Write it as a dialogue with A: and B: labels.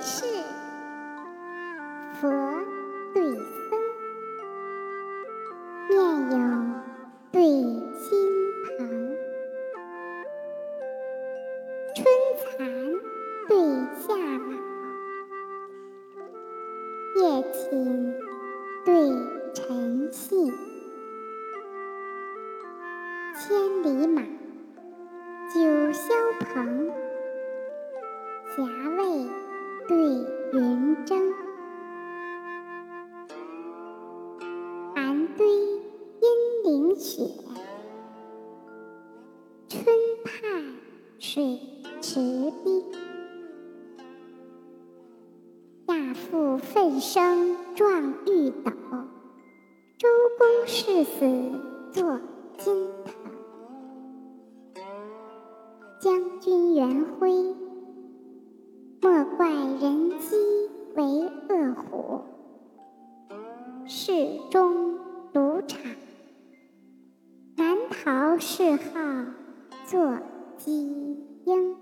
A: 士，佛对僧，面有对心朋，春蚕对夏草，夜寝对晨信，千里马，九霄鹏。霞蔚对云蒸，寒堆阴岭雪，春畔水池冰。亚父奋声壮玉斗，周公誓死作金藤。将军元辉。莫怪人机为恶虎，世中赌场，难逃嗜好做鸡鹰。